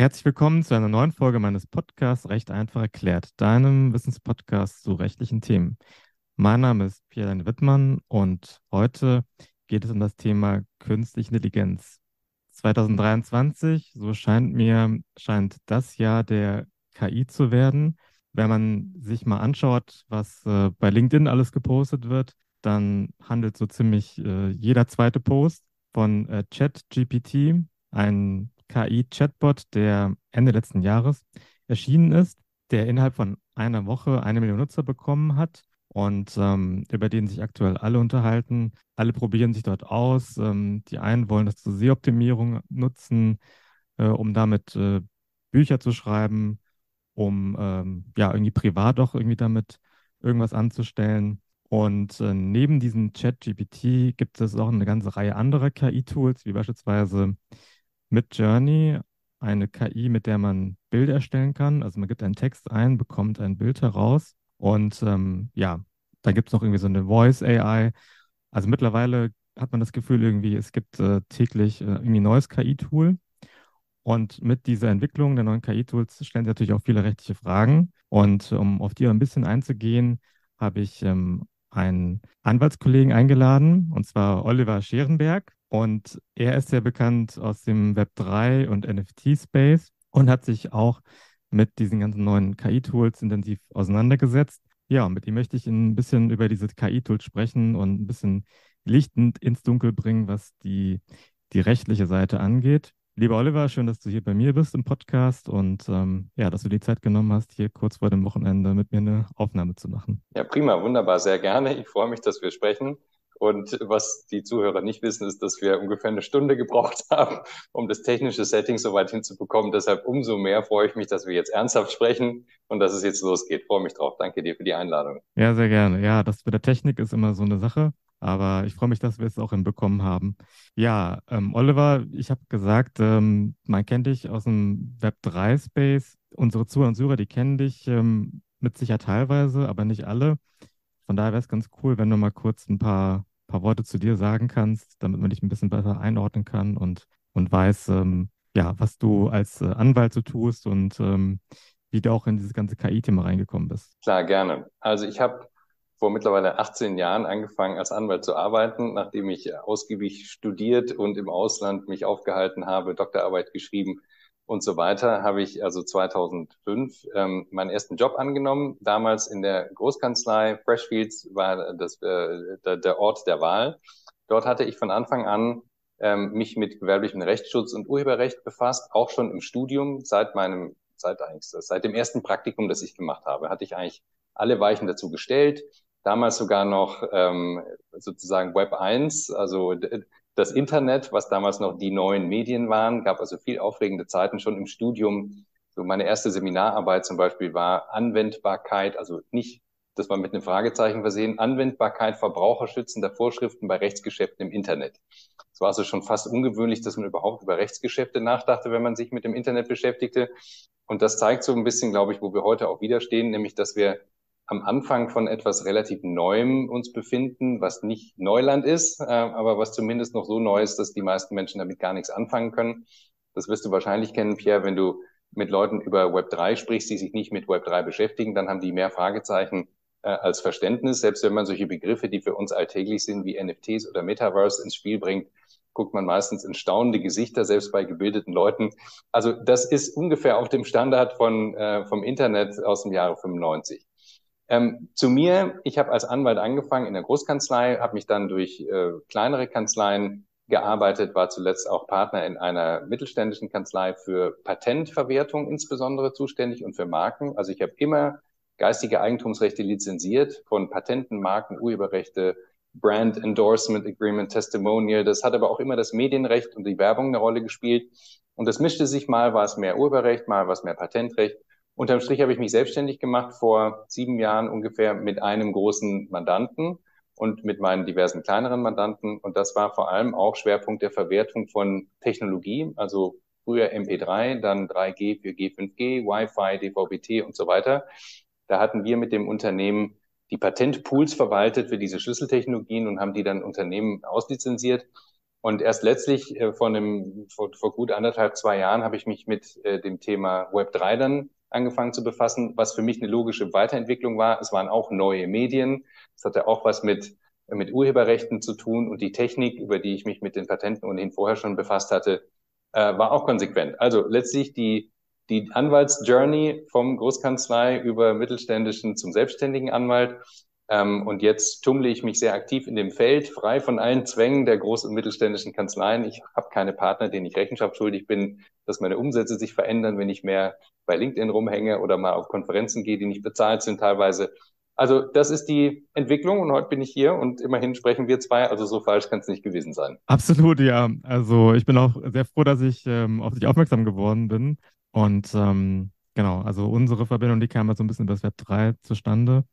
Herzlich willkommen zu einer neuen Folge meines Podcasts Recht einfach erklärt, deinem Wissenspodcast zu rechtlichen Themen. Mein Name ist Pierre Wittmann und heute geht es um das Thema künstliche Intelligenz. 2023, so scheint mir, scheint das Jahr der KI zu werden. Wenn man sich mal anschaut, was äh, bei LinkedIn alles gepostet wird, dann handelt so ziemlich äh, jeder zweite Post von äh, ChatGPT, ein KI-Chatbot, der Ende letzten Jahres erschienen ist, der innerhalb von einer Woche eine Million Nutzer bekommen hat und ähm, über den sich aktuell alle unterhalten. Alle probieren sich dort aus. Ähm, die einen wollen das zur Sehoptimierung nutzen, äh, um damit äh, Bücher zu schreiben, um ähm, ja irgendwie privat auch irgendwie damit irgendwas anzustellen. Und äh, neben diesem Chat-GPT gibt es auch eine ganze Reihe anderer KI-Tools, wie beispielsweise mit Journey eine KI, mit der man Bilder erstellen kann. Also man gibt einen Text ein, bekommt ein Bild heraus und ähm, ja, da gibt es noch irgendwie so eine Voice AI. Also mittlerweile hat man das Gefühl irgendwie, es gibt äh, täglich äh, irgendwie neues KI-Tool. Und mit dieser Entwicklung der neuen KI-Tools stellen sie natürlich auch viele rechtliche Fragen. Und um auf die ein bisschen einzugehen, habe ich ähm, einen Anwaltskollegen eingeladen, und zwar Oliver Scherenberg. Und er ist sehr bekannt aus dem Web3 und NFT-Space und hat sich auch mit diesen ganzen neuen KI-Tools intensiv auseinandergesetzt. Ja, mit ihm möchte ich ein bisschen über diese KI-Tools sprechen und ein bisschen Licht ins Dunkel bringen, was die, die rechtliche Seite angeht. Lieber Oliver, schön, dass du hier bei mir bist im Podcast und ähm, ja, dass du die Zeit genommen hast, hier kurz vor dem Wochenende mit mir eine Aufnahme zu machen. Ja, prima, wunderbar, sehr gerne. Ich freue mich, dass wir sprechen. Und was die Zuhörer nicht wissen, ist, dass wir ungefähr eine Stunde gebraucht haben, um das technische Setting so weit hinzubekommen. Deshalb umso mehr freue ich mich, dass wir jetzt ernsthaft sprechen und dass es jetzt losgeht. Freue mich drauf. Danke dir für die Einladung. Ja, sehr gerne. Ja, das mit der Technik ist immer so eine Sache. Aber ich freue mich, dass wir es auch hinbekommen haben. Ja, ähm, Oliver, ich habe gesagt, ähm, man kennt dich aus dem Web3-Space. Unsere Zuhörer und Zuhörer, die kennen dich ähm, mit Sicherheit teilweise, aber nicht alle. Von daher wäre es ganz cool, wenn du mal kurz ein paar paar Worte zu dir sagen kannst, damit man dich ein bisschen besser einordnen kann und, und weiß, ähm, ja, was du als äh, Anwalt so tust und ähm, wie du auch in dieses ganze KI-Thema reingekommen bist. Klar, gerne. Also ich habe vor mittlerweile 18 Jahren angefangen, als Anwalt zu arbeiten, nachdem ich ausgiebig studiert und im Ausland mich aufgehalten habe, Doktorarbeit geschrieben und so weiter, habe ich also 2005 ähm, meinen ersten Job angenommen. Damals in der Großkanzlei Freshfields war das äh, der, Ort der Wahl. Dort hatte ich von Anfang an ähm, mich mit gewerblichem Rechtsschutz und Urheberrecht befasst, auch schon im Studium seit meinem seit eigentlich seit dem ersten Praktikum, das ich gemacht habe, hatte ich eigentlich alle Weichen dazu gestellt. Damals sogar noch ähm, sozusagen Web 1, also das Internet, was damals noch die neuen Medien waren, gab also viel aufregende Zeiten schon im Studium. So meine erste Seminararbeit zum Beispiel war Anwendbarkeit, also nicht, das war mit einem Fragezeichen versehen, Anwendbarkeit verbraucherschützender Vorschriften bei Rechtsgeschäften im Internet. Es war also schon fast ungewöhnlich, dass man überhaupt über Rechtsgeschäfte nachdachte, wenn man sich mit dem Internet beschäftigte. Und das zeigt so ein bisschen, glaube ich, wo wir heute auch wieder stehen, nämlich, dass wir am Anfang von etwas relativ Neuem uns befinden, was nicht Neuland ist, äh, aber was zumindest noch so neu ist, dass die meisten Menschen damit gar nichts anfangen können. Das wirst du wahrscheinlich kennen, Pierre, wenn du mit Leuten über Web3 sprichst, die sich nicht mit Web3 beschäftigen, dann haben die mehr Fragezeichen äh, als Verständnis. Selbst wenn man solche Begriffe, die für uns alltäglich sind, wie NFTs oder Metaverse ins Spiel bringt, guckt man meistens in staunende Gesichter, selbst bei gebildeten Leuten. Also das ist ungefähr auf dem Standard von, äh, vom Internet aus dem Jahre 95. Ähm, zu mir, ich habe als Anwalt angefangen in der Großkanzlei, habe mich dann durch äh, kleinere Kanzleien gearbeitet, war zuletzt auch Partner in einer mittelständischen Kanzlei für Patentverwertung insbesondere zuständig und für Marken. Also ich habe immer geistige Eigentumsrechte lizenziert von Patenten, Marken, Urheberrechte, Brand Endorsement Agreement, Testimonial. Das hat aber auch immer das Medienrecht und die Werbung eine Rolle gespielt. Und das mischte sich mal, war es mehr Urheberrecht, mal war es mehr Patentrecht. Unterm Strich habe ich mich selbstständig gemacht vor sieben Jahren ungefähr mit einem großen Mandanten und mit meinen diversen kleineren Mandanten. Und das war vor allem auch Schwerpunkt der Verwertung von Technologie, also früher MP3, dann 3G, 4G, 5G, Wi-Fi, DVB-T und so weiter. Da hatten wir mit dem Unternehmen die Patentpools verwaltet für diese Schlüsseltechnologien und haben die dann Unternehmen auslizenziert. Und erst letztlich äh, vor, einem, vor, vor gut anderthalb, zwei Jahren habe ich mich mit äh, dem Thema Web 3 dann angefangen zu befassen, was für mich eine logische Weiterentwicklung war. Es waren auch neue Medien. Es hatte auch was mit, mit Urheberrechten zu tun und die Technik, über die ich mich mit den Patenten ohnehin vorher schon befasst hatte, äh, war auch konsequent. Also letztlich die, die Anwaltsjourney vom Großkanzlei über mittelständischen zum selbstständigen Anwalt ähm, und jetzt tummle ich mich sehr aktiv in dem Feld, frei von allen Zwängen der groß- und mittelständischen Kanzleien. Ich habe keine Partner, denen ich Rechenschaft schuldig bin, dass meine Umsätze sich verändern, wenn ich mehr bei LinkedIn rumhänge oder mal auf Konferenzen gehe, die nicht bezahlt sind teilweise. Also das ist die Entwicklung und heute bin ich hier und immerhin sprechen wir zwei, also so falsch kann es nicht gewesen sein. Absolut, ja. Also ich bin auch sehr froh, dass ich ähm, auf dich aufmerksam geworden bin und ähm, genau, also unsere Verbindung, die kam ja so ein bisschen über das Web 3 zustande.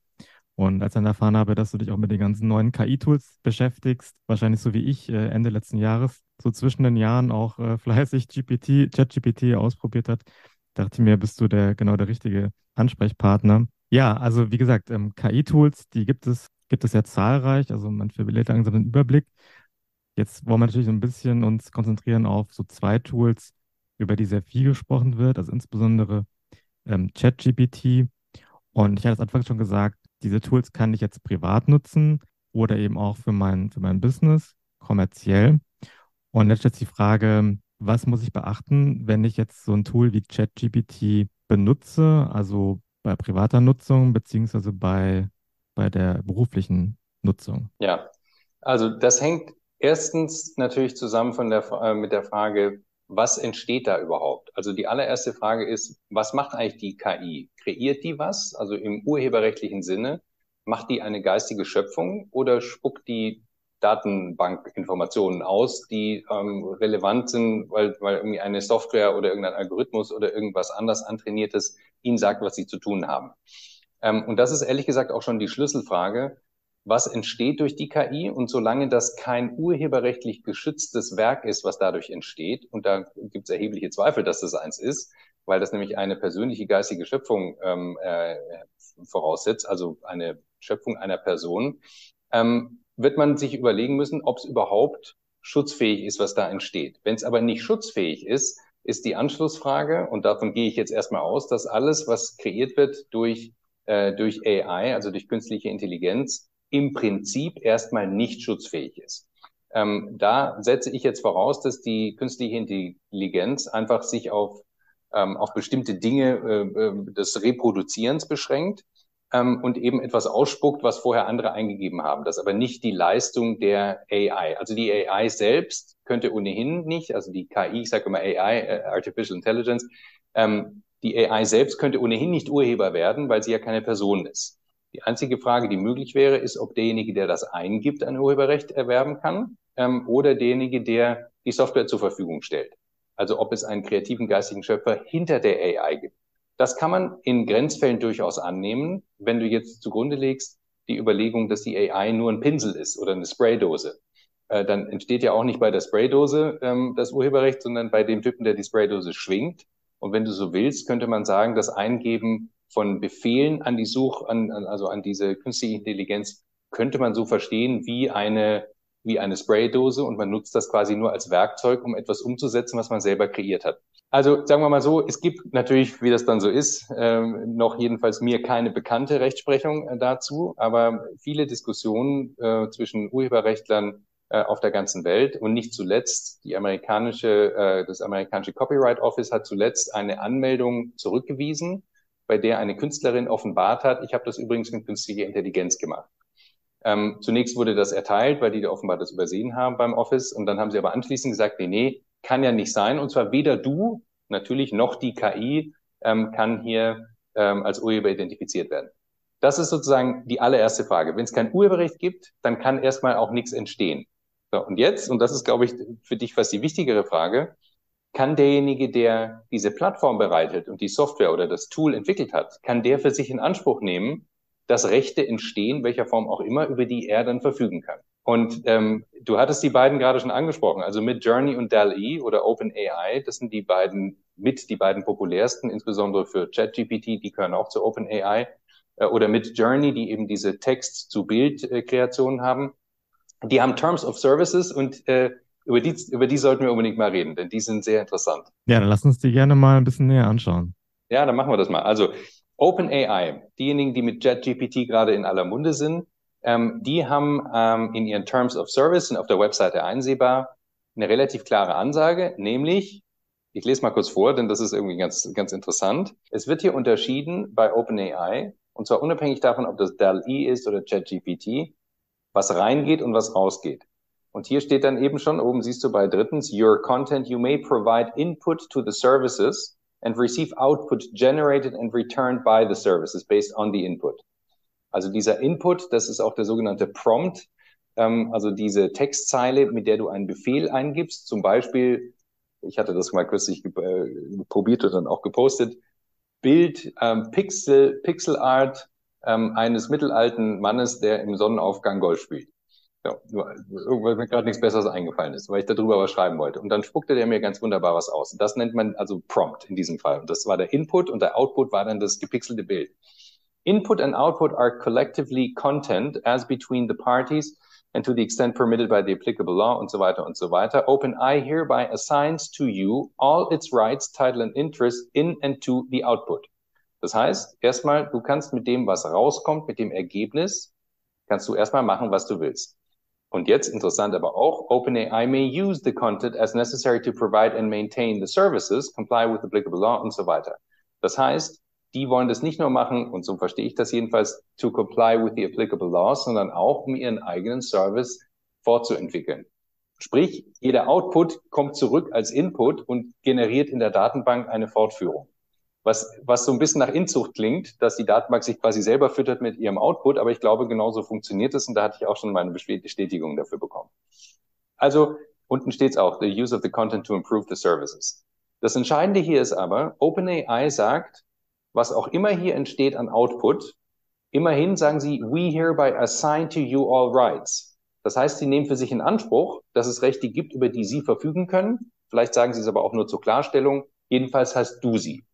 Und als ich dann erfahren habe, dass du dich auch mit den ganzen neuen KI-Tools beschäftigst, wahrscheinlich so wie ich äh, Ende letzten Jahres, so zwischen den Jahren auch äh, fleißig GPT, ChatGPT ausprobiert hat, dachte ich mir, bist du der genau der richtige Ansprechpartner. Ja, also wie gesagt, ähm, KI-Tools, die gibt es, gibt es ja zahlreich. Also man verliert langsam den Überblick. Jetzt wollen wir natürlich ein bisschen uns konzentrieren auf so zwei Tools, über die sehr viel gesprochen wird, also insbesondere ähm, ChatGPT. Und ich hatte es anfangs schon gesagt, diese Tools kann ich jetzt privat nutzen oder eben auch für mein, für mein Business, kommerziell. Und jetzt stellt die Frage, was muss ich beachten, wenn ich jetzt so ein Tool wie ChatGPT benutze, also bei privater Nutzung beziehungsweise bei, bei der beruflichen Nutzung? Ja, also das hängt erstens natürlich zusammen von der, äh, mit der Frage, was entsteht da überhaupt? Also die allererste Frage ist, was macht eigentlich die KI? Kreiert die was? Also im urheberrechtlichen Sinne, macht die eine geistige Schöpfung oder spuckt die Datenbankinformationen aus, die ähm, relevant sind, weil, weil irgendwie eine Software oder irgendein Algorithmus oder irgendwas anders antrainiertes ihnen sagt, was sie zu tun haben. Ähm, und das ist ehrlich gesagt auch schon die Schlüsselfrage was entsteht durch die KI und solange das kein urheberrechtlich geschütztes Werk ist, was dadurch entsteht, und da gibt es erhebliche Zweifel, dass das eins ist, weil das nämlich eine persönliche geistige Schöpfung ähm, äh, voraussetzt, also eine Schöpfung einer Person, ähm, wird man sich überlegen müssen, ob es überhaupt schutzfähig ist, was da entsteht. Wenn es aber nicht schutzfähig ist, ist die Anschlussfrage, und davon gehe ich jetzt erstmal aus, dass alles, was kreiert wird durch, äh, durch AI, also durch künstliche Intelligenz, im Prinzip erstmal nicht schutzfähig ist. Ähm, da setze ich jetzt voraus, dass die künstliche Intelligenz einfach sich auf, ähm, auf bestimmte Dinge äh, äh, des Reproduzierens beschränkt ähm, und eben etwas ausspuckt, was vorher andere eingegeben haben. Das aber nicht die Leistung der AI. Also die AI selbst könnte ohnehin nicht, also die KI, ich sage immer AI, äh, Artificial Intelligence, ähm, die AI selbst könnte ohnehin nicht Urheber werden, weil sie ja keine Person ist. Die einzige Frage, die möglich wäre, ist, ob derjenige, der das eingibt, ein Urheberrecht erwerben kann ähm, oder derjenige, der die Software zur Verfügung stellt. Also ob es einen kreativen geistigen Schöpfer hinter der AI gibt. Das kann man in Grenzfällen durchaus annehmen, wenn du jetzt zugrunde legst die Überlegung, dass die AI nur ein Pinsel ist oder eine Spraydose. Äh, dann entsteht ja auch nicht bei der Spraydose ähm, das Urheberrecht, sondern bei dem Typen, der die Spraydose schwingt. Und wenn du so willst, könnte man sagen, das Eingeben von Befehlen an die Such, an, also an diese künstliche Intelligenz, könnte man so verstehen wie eine, wie eine Spraydose und man nutzt das quasi nur als Werkzeug, um etwas umzusetzen, was man selber kreiert hat. Also sagen wir mal so, es gibt natürlich, wie das dann so ist, ähm, noch jedenfalls mir keine bekannte Rechtsprechung äh, dazu, aber viele Diskussionen äh, zwischen Urheberrechtlern äh, auf der ganzen Welt und nicht zuletzt die amerikanische, äh, das amerikanische Copyright Office hat zuletzt eine Anmeldung zurückgewiesen bei der eine Künstlerin offenbart hat, ich habe das übrigens mit künstlicher Intelligenz gemacht. Ähm, zunächst wurde das erteilt, weil die offenbar das übersehen haben beim Office. Und dann haben sie aber anschließend gesagt, nee, nee, kann ja nicht sein. Und zwar weder du, natürlich, noch die KI ähm, kann hier ähm, als Urheber identifiziert werden. Das ist sozusagen die allererste Frage. Wenn es kein Urheberrecht gibt, dann kann erstmal auch nichts entstehen. So, und jetzt, und das ist, glaube ich, für dich fast die wichtigere Frage, kann derjenige, der diese Plattform bereitet und die Software oder das Tool entwickelt hat, kann der für sich in Anspruch nehmen, dass Rechte entstehen, welcher Form auch immer, über die er dann verfügen kann. Und ähm, du hattest die beiden gerade schon angesprochen, also mit Journey und DAL-E oder OpenAI, das sind die beiden mit die beiden populärsten, insbesondere für ChatGPT, die gehören auch zu OpenAI, äh, oder mit Journey, die eben diese Text-zu-Bild-Kreation haben. Die haben Terms of Services und äh, über die, über die sollten wir unbedingt mal reden, denn die sind sehr interessant. Ja, dann lass uns die gerne mal ein bisschen näher anschauen. Ja, dann machen wir das mal. Also OpenAI, diejenigen, die mit JetGPT gerade in aller Munde sind, ähm, die haben ähm, in ihren Terms of Service und auf der Webseite einsehbar eine relativ klare Ansage, nämlich, ich lese mal kurz vor, denn das ist irgendwie ganz, ganz interessant. Es wird hier unterschieden bei OpenAI, und zwar unabhängig davon, ob das DAL-E ist oder JetGPT, was reingeht und was rausgeht. Und hier steht dann eben schon, oben siehst du bei drittens, your content, you may provide input to the services and receive output generated and returned by the services based on the input. Also dieser Input, das ist auch der sogenannte Prompt, ähm, also diese Textzeile, mit der du einen Befehl eingibst. Zum Beispiel, ich hatte das mal kürzlich äh, probiert und dann auch gepostet, Bild, ähm, Pixel, Pixel Art ähm, eines mittelalten Mannes, der im Sonnenaufgang Golf spielt. Ja, nur, weil mir gerade nichts Besseres eingefallen ist, weil ich darüber was schreiben wollte. Und dann spuckte der mir ganz wunderbar was aus. Das nennt man also Prompt in diesem Fall. Und das war der Input und der Output war dann das gepixelte Bild. Input and output are collectively content as between the parties and to the extent permitted by the applicable law und so weiter und so weiter. OpenAI hereby assigns to you all its rights, title and interest in and to the output. Das heißt, erstmal, du kannst mit dem, was rauskommt, mit dem Ergebnis, kannst du erstmal machen, was du willst. Und jetzt interessant aber auch, OpenAI may use the content as necessary to provide and maintain the services, comply with applicable law und so weiter. Das heißt, die wollen das nicht nur machen, und so verstehe ich das jedenfalls, to comply with the applicable laws, sondern auch, um ihren eigenen Service fortzuentwickeln. Sprich, jeder Output kommt zurück als Input und generiert in der Datenbank eine Fortführung was, was so ein bisschen nach Inzucht klingt, dass die Datenbank sich quasi selber füttert mit ihrem Output, aber ich glaube, genauso funktioniert es und da hatte ich auch schon meine Bestätigung dafür bekommen. Also, unten steht es auch, the use of the content to improve the services. Das Entscheidende hier ist aber, OpenAI sagt, was auch immer hier entsteht an Output, immerhin sagen sie, we hereby assign to you all rights. Das heißt, sie nehmen für sich in Anspruch, dass es Rechte gibt, über die sie verfügen können. Vielleicht sagen sie es aber auch nur zur Klarstellung. Jedenfalls hast du sie.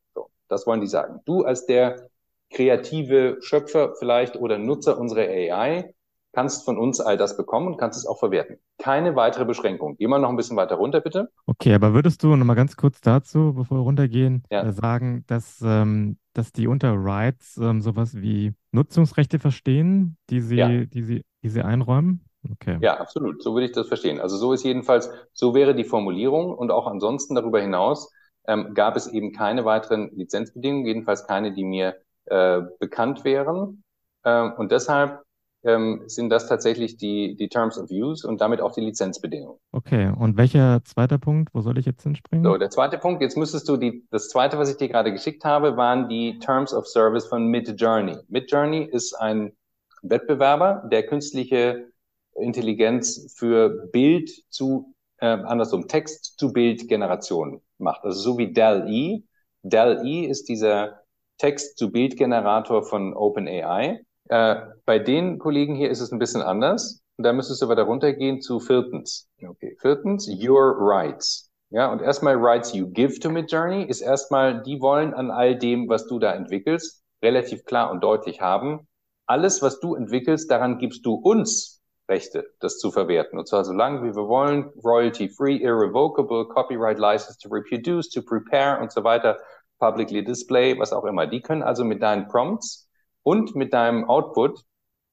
Das wollen die sagen. Du als der kreative Schöpfer vielleicht oder Nutzer unserer AI kannst von uns all das bekommen und kannst es auch verwerten. Keine weitere Beschränkung. Geh mal noch ein bisschen weiter runter, bitte. Okay, aber würdest du noch mal ganz kurz dazu, bevor wir runtergehen, ja. äh, sagen, dass, ähm, dass die unter Rights ähm, sowas wie Nutzungsrechte verstehen, die sie, ja. die sie, die sie einräumen? Okay. Ja, absolut. So würde ich das verstehen. Also so ist jedenfalls, so wäre die Formulierung und auch ansonsten darüber hinaus ähm, gab es eben keine weiteren Lizenzbedingungen, jedenfalls keine, die mir äh, bekannt wären. Ähm, und deshalb ähm, sind das tatsächlich die, die Terms of Use und damit auch die Lizenzbedingungen. Okay, und welcher zweite Punkt, wo soll ich jetzt hinspringen? So, der zweite Punkt, jetzt müsstest du die, das zweite, was ich dir gerade geschickt habe, waren die Terms of Service von Midjourney. Midjourney ist ein Wettbewerber, der künstliche Intelligenz für Bild zu, äh, andersrum, Text zu Bild Generation macht. Also so wie DAL-E. DAL-E ist dieser Text-zu-Bild-Generator von OpenAI. Äh, bei den Kollegen hier ist es ein bisschen anders. Und da müsstest du aber darunter gehen zu viertens. Okay. Viertens, your rights. Ja, und erstmal rights you give to Midjourney ist erstmal, die wollen an all dem, was du da entwickelst, relativ klar und deutlich haben. Alles, was du entwickelst, daran gibst du uns Rechte, das zu verwerten. Und zwar so lange wie wir wollen, royalty-free, irrevocable, copyright license to reproduce, to prepare und so weiter, publicly display, was auch immer. Die können also mit deinen Prompts und mit deinem Output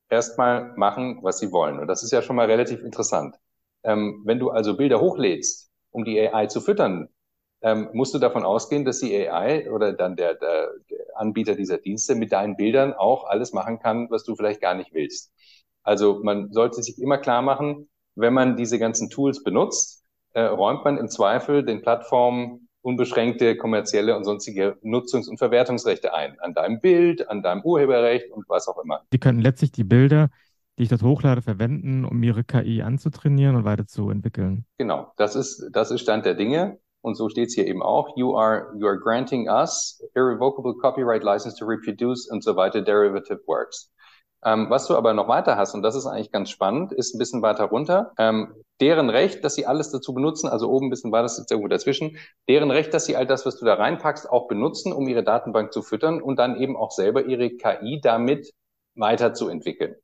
erstmal machen, was sie wollen. Und das ist ja schon mal relativ interessant. Ähm, wenn du also Bilder hochlädst, um die AI zu füttern, ähm, musst du davon ausgehen, dass die AI oder dann der, der, der Anbieter dieser Dienste mit deinen Bildern auch alles machen kann, was du vielleicht gar nicht willst. Also man sollte sich immer klar machen, wenn man diese ganzen Tools benutzt, äh, räumt man im Zweifel den Plattformen unbeschränkte kommerzielle und sonstige Nutzungs- und Verwertungsrechte ein. An deinem Bild, an deinem Urheberrecht und was auch immer. Die können letztlich die Bilder, die ich dort hochlade, verwenden, um ihre KI anzutrainieren und weiterzuentwickeln. Genau, das ist, das ist Stand der Dinge. Und so steht es hier eben auch. You are, you are granting us irrevocable copyright license to reproduce und so weiter derivative works. Ähm, was du aber noch weiter hast, und das ist eigentlich ganz spannend, ist ein bisschen weiter runter, ähm, deren Recht, dass sie alles dazu benutzen, also oben ein bisschen war das jetzt irgendwo dazwischen, deren Recht, dass sie all das, was du da reinpackst, auch benutzen, um ihre Datenbank zu füttern und dann eben auch selber ihre KI damit weiterzuentwickeln.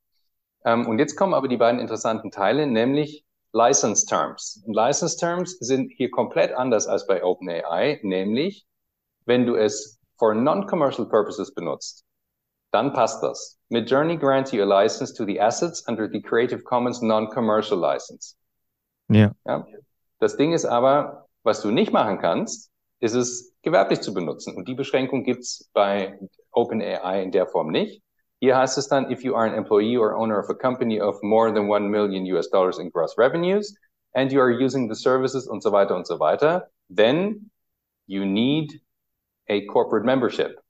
Ähm, und jetzt kommen aber die beiden interessanten Teile, nämlich License Terms. Und License Terms sind hier komplett anders als bei OpenAI, nämlich wenn du es for non-commercial purposes benutzt, dann passt das. Midjourney grants you a license to the assets under the Creative Commons Non-Commercial License. Ja. ja. Das Ding ist aber, was du nicht machen kannst, ist es gewerblich zu benutzen. Und die Beschränkung gibt's bei OpenAI in der Form nicht. Hier heißt es dann, if you are an employee or owner of a company of more than one million US dollars in gross revenues and you are using the services und so weiter und so weiter, then you need a corporate membership.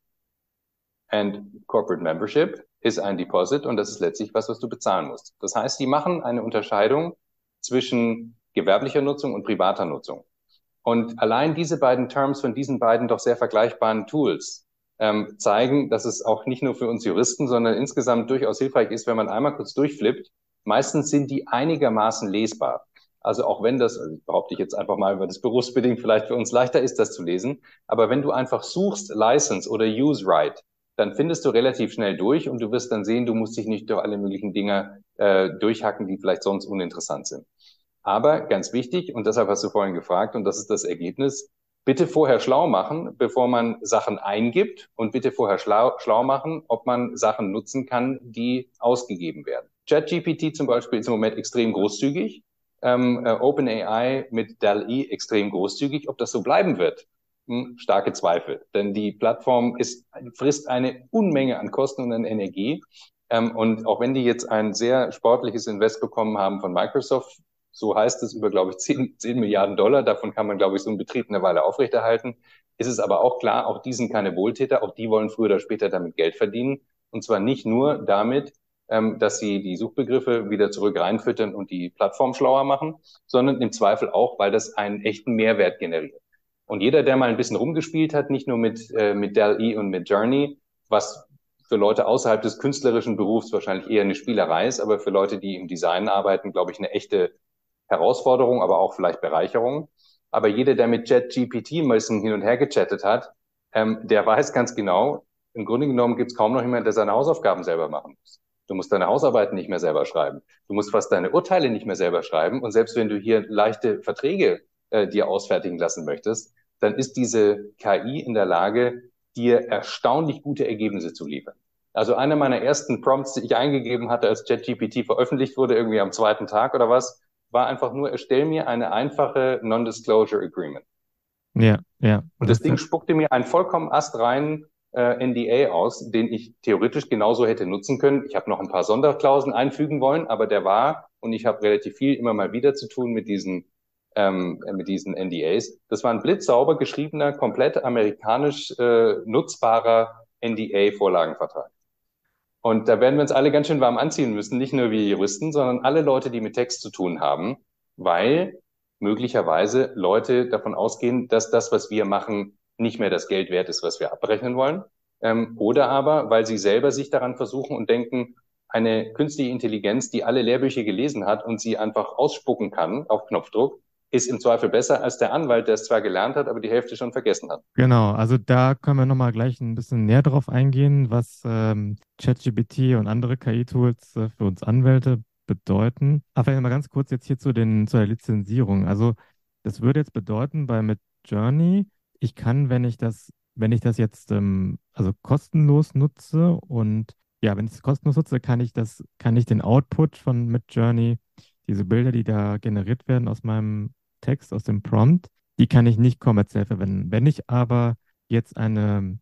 And corporate membership ist ein Deposit und das ist letztlich was, was du bezahlen musst. Das heißt, die machen eine Unterscheidung zwischen gewerblicher Nutzung und privater Nutzung. Und allein diese beiden Terms von diesen beiden doch sehr vergleichbaren Tools ähm, zeigen, dass es auch nicht nur für uns Juristen, sondern insgesamt durchaus hilfreich ist, wenn man einmal kurz durchflippt. Meistens sind die einigermaßen lesbar. Also auch wenn das, also behaupte ich jetzt einfach mal, weil das berufsbedingt vielleicht für uns leichter ist, das zu lesen. Aber wenn du einfach suchst License oder Use Right, dann findest du relativ schnell durch und du wirst dann sehen, du musst dich nicht durch alle möglichen Dinge äh, durchhacken, die vielleicht sonst uninteressant sind. Aber ganz wichtig, und deshalb hast du vorhin gefragt, und das ist das Ergebnis, bitte vorher schlau machen, bevor man Sachen eingibt und bitte vorher schlau, schlau machen, ob man Sachen nutzen kann, die ausgegeben werden. ChatGPT zum Beispiel ist im Moment extrem großzügig, ähm, äh, OpenAI mit DAL-E extrem großzügig. Ob das so bleiben wird, starke Zweifel. Denn die Plattform ist, frisst eine Unmenge an Kosten und an Energie. Ähm, und auch wenn die jetzt ein sehr sportliches Invest bekommen haben von Microsoft, so heißt es, über, glaube ich, 10, 10 Milliarden Dollar. Davon kann man, glaube ich, so einen Betrieb eine Weile aufrechterhalten. Ist es aber auch klar, auch die sind keine Wohltäter, auch die wollen früher oder später damit Geld verdienen. Und zwar nicht nur damit, ähm, dass sie die Suchbegriffe wieder zurück reinfüttern und die Plattform schlauer machen, sondern im Zweifel auch, weil das einen echten Mehrwert generiert. Und jeder, der mal ein bisschen rumgespielt hat, nicht nur mit, äh, mit Dell-E und mit Journey, was für Leute außerhalb des künstlerischen Berufs wahrscheinlich eher eine Spielerei ist, aber für Leute, die im Design arbeiten, glaube ich, eine echte Herausforderung, aber auch vielleicht Bereicherung. Aber jeder, der mit ChatGPT ein bisschen hin und her gechattet hat, ähm, der weiß ganz genau, im Grunde genommen gibt es kaum noch jemanden, der seine Hausaufgaben selber machen muss. Du musst deine Hausarbeiten nicht mehr selber schreiben. Du musst fast deine Urteile nicht mehr selber schreiben. Und selbst wenn du hier leichte Verträge äh, dir ausfertigen lassen möchtest, dann ist diese KI in der Lage, dir erstaunlich gute Ergebnisse zu liefern. Also einer meiner ersten Prompts, die ich eingegeben hatte, als ChatGPT veröffentlicht wurde, irgendwie am zweiten Tag oder was, war einfach nur, erstell mir eine einfache Non-Disclosure Agreement. Ja, ja. Und das, das Ding spuckte mir einen vollkommen astreinen äh, NDA aus, den ich theoretisch genauso hätte nutzen können. Ich habe noch ein paar Sonderklauseln einfügen wollen, aber der war, und ich habe relativ viel immer mal wieder zu tun mit diesen, ähm, mit diesen NDAs. Das war ein blitzsauber geschriebener, komplett amerikanisch äh, nutzbarer NDA-Vorlagenvertrag. Und da werden wir uns alle ganz schön warm anziehen müssen, nicht nur wir Juristen, sondern alle Leute, die mit Text zu tun haben, weil möglicherweise Leute davon ausgehen, dass das, was wir machen, nicht mehr das Geld wert ist, was wir abrechnen wollen. Ähm, oder aber, weil sie selber sich daran versuchen und denken, eine künstliche Intelligenz, die alle Lehrbücher gelesen hat und sie einfach ausspucken kann auf Knopfdruck, ist im Zweifel besser als der Anwalt, der es zwar gelernt hat, aber die Hälfte schon vergessen hat. Genau, also da können wir nochmal gleich ein bisschen näher drauf eingehen, was ähm, ChatGPT und andere KI-Tools äh, für uns Anwälte bedeuten. Aber vielleicht mal ganz kurz jetzt hier zu, den, zu Lizenzierung. Also das würde jetzt bedeuten bei Midjourney, ich kann, wenn ich das, wenn ich das jetzt ähm, also kostenlos nutze und ja, wenn ich es kostenlos nutze, kann ich das, kann ich den Output von Midjourney diese Bilder, die da generiert werden aus meinem Text, aus dem Prompt, die kann ich nicht kommerziell verwenden. Wenn ich aber jetzt eine,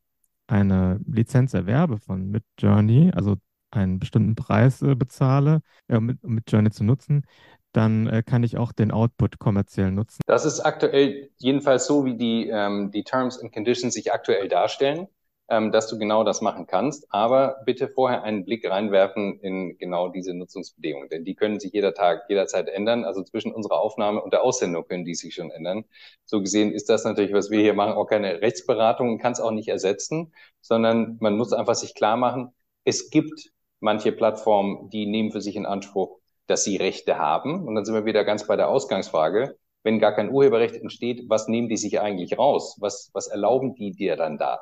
eine Lizenz erwerbe von Midjourney, also einen bestimmten Preis äh, bezahle, äh, um Midjourney zu nutzen, dann äh, kann ich auch den Output kommerziell nutzen. Das ist aktuell jedenfalls so, wie die, ähm, die Terms and Conditions sich aktuell darstellen ähm, dass du genau das machen kannst. Aber bitte vorher einen Blick reinwerfen in genau diese Nutzungsbedingungen, denn die können sich jeder Tag, jederzeit ändern. Also zwischen unserer Aufnahme und der Aussendung können die sich schon ändern. So gesehen ist das natürlich, was wir hier machen, auch keine Rechtsberatung, kann es auch nicht ersetzen, sondern man muss einfach sich klar machen, es gibt manche Plattformen, die nehmen für sich in Anspruch, dass sie Rechte haben. Und dann sind wir wieder ganz bei der Ausgangsfrage. Wenn gar kein Urheberrecht entsteht, was nehmen die sich eigentlich raus? Was, was erlauben die dir dann da?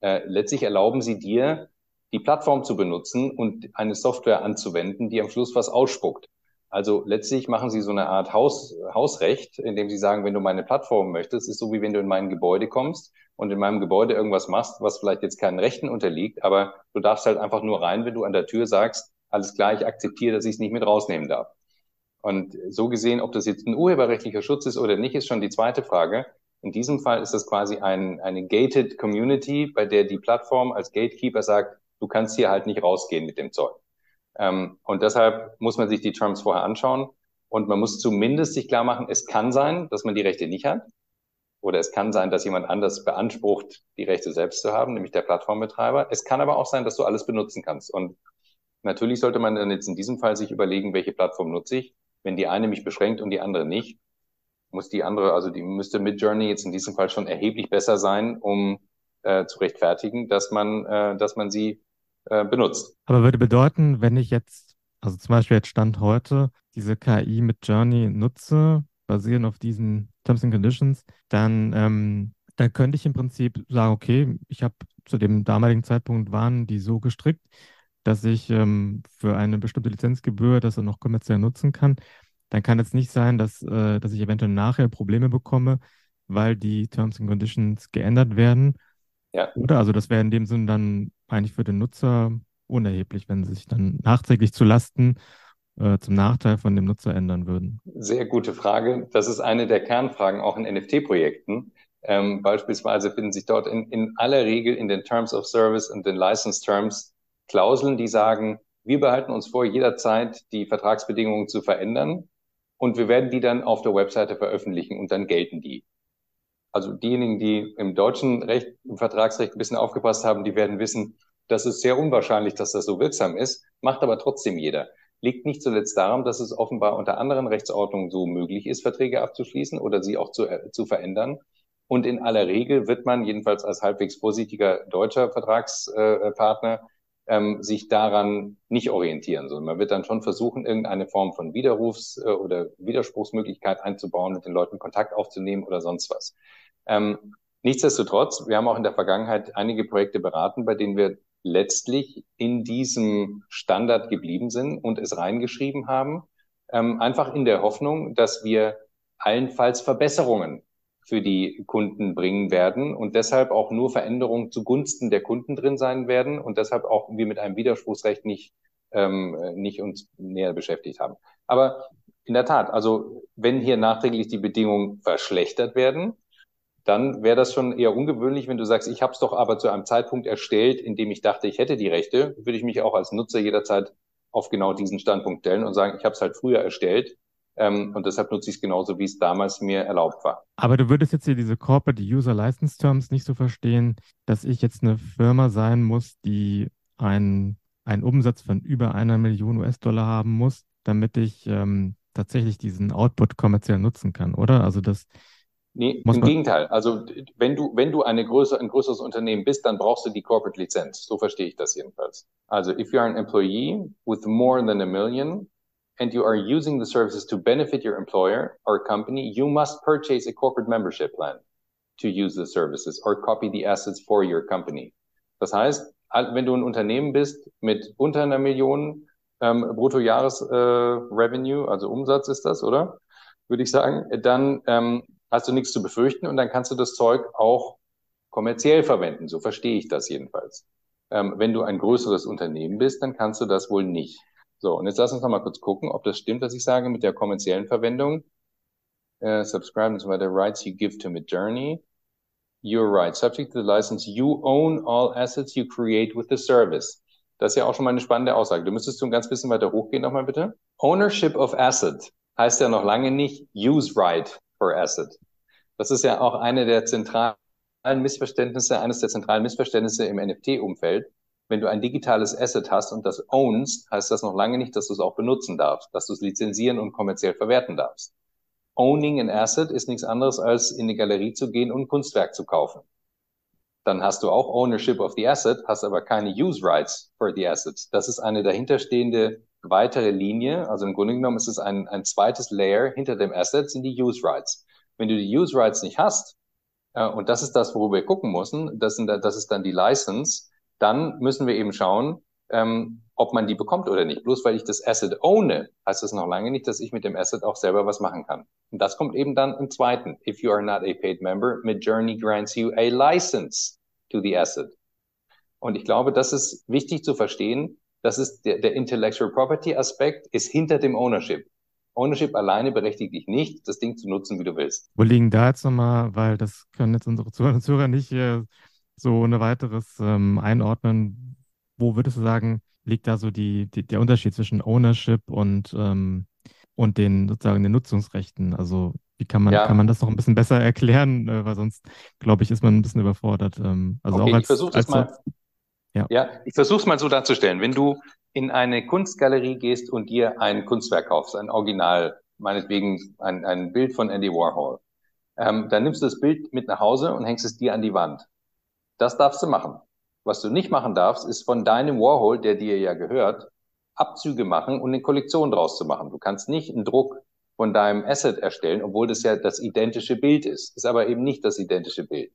Äh, letztlich erlauben sie dir, die Plattform zu benutzen und eine Software anzuwenden, die am Schluss was ausspuckt. Also letztlich machen sie so eine Art Haus, Hausrecht, indem sie sagen, wenn du meine Plattform möchtest, ist so wie wenn du in mein Gebäude kommst und in meinem Gebäude irgendwas machst, was vielleicht jetzt keinen Rechten unterliegt, aber du darfst halt einfach nur rein, wenn du an der Tür sagst, alles klar, ich akzeptiere, dass ich es nicht mit rausnehmen darf. Und so gesehen, ob das jetzt ein urheberrechtlicher Schutz ist oder nicht, ist schon die zweite Frage. In diesem Fall ist das quasi ein, eine gated Community, bei der die Plattform als Gatekeeper sagt, du kannst hier halt nicht rausgehen mit dem Zeug. Ähm, und deshalb muss man sich die Terms vorher anschauen und man muss zumindest sich klar machen, es kann sein, dass man die Rechte nicht hat. Oder es kann sein, dass jemand anders beansprucht, die Rechte selbst zu haben, nämlich der Plattformbetreiber. Es kann aber auch sein, dass du alles benutzen kannst. Und natürlich sollte man dann jetzt in diesem Fall sich überlegen, welche Plattform nutze ich wenn die eine mich beschränkt und die andere nicht, muss die andere, also die müsste Midjourney jetzt in diesem Fall schon erheblich besser sein, um äh, zu rechtfertigen, dass man, äh, dass man sie äh, benutzt. Aber würde bedeuten, wenn ich jetzt, also zum Beispiel jetzt Stand heute, diese KI mit Journey nutze, basierend auf diesen Terms and Conditions, dann, ähm, dann könnte ich im Prinzip sagen, okay, ich habe zu dem damaligen Zeitpunkt waren die so gestrickt, dass ich ähm, für eine bestimmte Lizenzgebühr das dann noch kommerziell nutzen kann, dann kann es nicht sein, dass, äh, dass ich eventuell nachher Probleme bekomme, weil die Terms and Conditions geändert werden. Ja. Oder? Also das wäre in dem Sinne dann eigentlich für den Nutzer unerheblich, wenn sie sich dann nachträglich zu Lasten äh, zum Nachteil von dem Nutzer ändern würden. Sehr gute Frage. Das ist eine der Kernfragen auch in NFT-Projekten. Ähm, beispielsweise finden sich dort in, in aller Regel in den Terms of Service und den License Terms Klauseln, die sagen, wir behalten uns vor, jederzeit die Vertragsbedingungen zu verändern und wir werden die dann auf der Webseite veröffentlichen und dann gelten die. Also diejenigen, die im deutschen Recht, im Vertragsrecht ein bisschen aufgepasst haben, die werden wissen, das ist sehr unwahrscheinlich, dass das so wirksam ist, macht aber trotzdem jeder. Liegt nicht zuletzt daran, dass es offenbar unter anderen Rechtsordnungen so möglich ist, Verträge abzuschließen oder sie auch zu, äh, zu verändern. Und in aller Regel wird man, jedenfalls als halbwegs vorsichtiger deutscher Vertragspartner, ähm, sich daran nicht orientieren, sondern man wird dann schon versuchen, irgendeine Form von Widerrufs- äh, oder Widerspruchsmöglichkeit einzubauen, mit den Leuten Kontakt aufzunehmen oder sonst was. Ähm, nichtsdestotrotz, wir haben auch in der Vergangenheit einige Projekte beraten, bei denen wir letztlich in diesem Standard geblieben sind und es reingeschrieben haben, ähm, einfach in der Hoffnung, dass wir allenfalls Verbesserungen für die Kunden bringen werden und deshalb auch nur Veränderungen zugunsten der Kunden drin sein werden und deshalb auch wir mit einem Widerspruchsrecht nicht, ähm, nicht uns näher beschäftigt haben. Aber in der Tat, also wenn hier nachträglich die Bedingungen verschlechtert werden, dann wäre das schon eher ungewöhnlich, wenn du sagst, ich habe es doch aber zu einem Zeitpunkt erstellt, in dem ich dachte, ich hätte die Rechte, würde ich mich auch als Nutzer jederzeit auf genau diesen Standpunkt stellen und sagen, ich habe es halt früher erstellt ähm, und deshalb nutze ich es genauso, wie es damals mir erlaubt war. Aber du würdest jetzt hier diese Corporate User License Terms nicht so verstehen, dass ich jetzt eine Firma sein muss, die einen, einen Umsatz von über einer Million US-Dollar haben muss, damit ich ähm, tatsächlich diesen Output kommerziell nutzen kann, oder? Also das Nee, im Gegenteil. Also wenn du, wenn du eine größere, ein größeres Unternehmen bist, dann brauchst du die Corporate Lizenz. So verstehe ich das jedenfalls. Also if you are an employee with more than a million, and you are using the services to benefit your employer or company, you must purchase a corporate membership plan to use the services or copy the assets for your company. Das heißt, wenn du ein Unternehmen bist mit unter einer Million ähm, Bruttojahres-Revenue, äh, also Umsatz ist das, oder? Würde ich sagen, dann ähm, hast du nichts zu befürchten und dann kannst du das Zeug auch kommerziell verwenden. So verstehe ich das jedenfalls. Ähm, wenn du ein größeres Unternehmen bist, dann kannst du das wohl nicht. So, und jetzt lass uns noch mal kurz gucken, ob das stimmt, was ich sage mit der kommerziellen Verwendung. Uh, subscribe so weiter. Rights you give to Midjourney. You're right. Subject to the license, you own all assets you create with the service. Das ist ja auch schon mal eine spannende Aussage. Du müsstest so ein ganz bisschen weiter hochgehen nochmal bitte. Ownership of asset heißt ja noch lange nicht use right for asset. Das ist ja auch eine der zentralen Missverständnisse, eines der zentralen Missverständnisse im NFT-Umfeld wenn du ein digitales Asset hast und das ownst, heißt das noch lange nicht, dass du es auch benutzen darfst, dass du es lizenzieren und kommerziell verwerten darfst. Owning an Asset ist nichts anderes, als in die Galerie zu gehen und Kunstwerk zu kaufen. Dann hast du auch Ownership of the Asset, hast aber keine Use Rights for the Asset. Das ist eine dahinterstehende weitere Linie. Also im Grunde genommen ist es ein, ein zweites Layer hinter dem Asset, sind die Use Rights. Wenn du die Use Rights nicht hast, äh, und das ist das, worüber wir gucken müssen, das, sind, das ist dann die License, dann müssen wir eben schauen, ähm, ob man die bekommt oder nicht. Bloß weil ich das Asset owne, heißt das noch lange nicht, dass ich mit dem Asset auch selber was machen kann. Und das kommt eben dann im zweiten. If you are not a paid member, Midjourney grants you a license to the asset. Und ich glaube, das ist wichtig zu verstehen. Das ist der, der Intellectual Property Aspekt ist hinter dem Ownership. Ownership alleine berechtigt dich nicht, das Ding zu nutzen, wie du willst. Wo liegen da jetzt nochmal, weil das können jetzt unsere Zuhörer nicht äh, so eine weiteres ähm, einordnen. Wo würdest du sagen, liegt da so die, die, der Unterschied zwischen Ownership und, ähm, und den sozusagen den Nutzungsrechten? Also wie kann man, ja. kann man das noch ein bisschen besser erklären? Äh, weil sonst, glaube ich, ist man ein bisschen überfordert. Ähm, also okay, auch als, ich versuche das mal. Ja. ja, ich versuche es mal so darzustellen. Wenn du in eine Kunstgalerie gehst und dir ein Kunstwerk kaufst, ein Original, meinetwegen ein, ein Bild von Andy Warhol, ähm, dann nimmst du das Bild mit nach Hause und hängst es dir an die Wand. Das darfst du machen. Was du nicht machen darfst, ist von deinem Warhol, der dir ja gehört, Abzüge machen und eine Kollektion draus zu machen. Du kannst nicht einen Druck von deinem Asset erstellen, obwohl das ja das identische Bild ist. Ist aber eben nicht das identische Bild.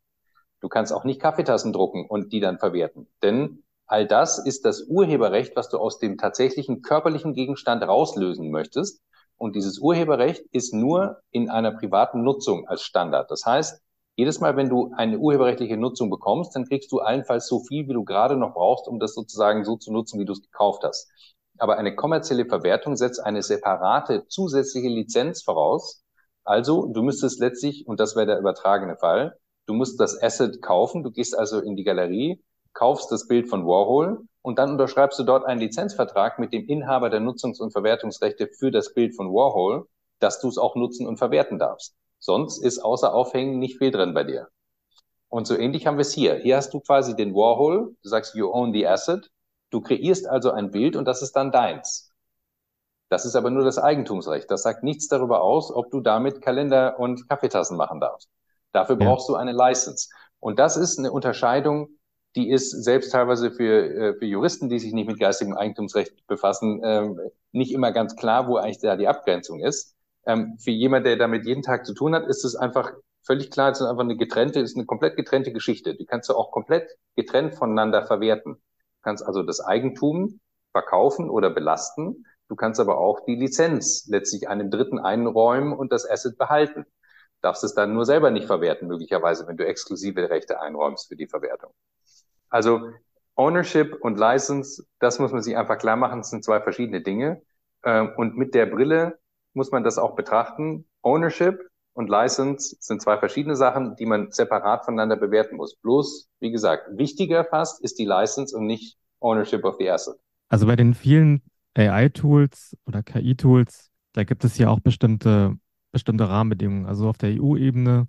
Du kannst auch nicht Kaffeetassen drucken und die dann verwerten. Denn all das ist das Urheberrecht, was du aus dem tatsächlichen körperlichen Gegenstand rauslösen möchtest. Und dieses Urheberrecht ist nur in einer privaten Nutzung als Standard. Das heißt, jedes Mal, wenn du eine urheberrechtliche Nutzung bekommst, dann kriegst du allenfalls so viel, wie du gerade noch brauchst, um das sozusagen so zu nutzen, wie du es gekauft hast. Aber eine kommerzielle Verwertung setzt eine separate zusätzliche Lizenz voraus. Also du müsstest letztlich, und das wäre der übertragene Fall, du musst das Asset kaufen, du gehst also in die Galerie, kaufst das Bild von Warhol und dann unterschreibst du dort einen Lizenzvertrag mit dem Inhaber der Nutzungs- und Verwertungsrechte für das Bild von Warhol, dass du es auch nutzen und verwerten darfst. Sonst ist außer Aufhängen nicht viel drin bei dir. Und so ähnlich haben wir es hier. Hier hast du quasi den Warhol, du sagst, you own the asset. Du kreierst also ein Bild und das ist dann deins. Das ist aber nur das Eigentumsrecht. Das sagt nichts darüber aus, ob du damit Kalender und Kaffeetassen machen darfst. Dafür ja. brauchst du eine License. Und das ist eine Unterscheidung, die ist selbst teilweise für, äh, für Juristen, die sich nicht mit geistigem Eigentumsrecht befassen, ähm, nicht immer ganz klar, wo eigentlich da die Abgrenzung ist. Ähm, für jemand, der damit jeden Tag zu tun hat, ist es einfach völlig klar, es ist einfach eine getrennte, ist eine komplett getrennte Geschichte. Die kannst du auch komplett getrennt voneinander verwerten. Du kannst also das Eigentum verkaufen oder belasten. Du kannst aber auch die Lizenz letztlich einem Dritten einräumen und das Asset behalten. Darfst es dann nur selber nicht verwerten, möglicherweise, wenn du exklusive Rechte einräumst für die Verwertung. Also Ownership und License, das muss man sich einfach klar machen, sind zwei verschiedene Dinge. Ähm, und mit der Brille muss man das auch betrachten. Ownership und License sind zwei verschiedene Sachen, die man separat voneinander bewerten muss. Bloß, wie gesagt, wichtiger fast ist die License und nicht Ownership of the Asset. Also bei den vielen AI-Tools oder KI-Tools, da gibt es ja auch bestimmte, bestimmte Rahmenbedingungen. Also auf der EU-Ebene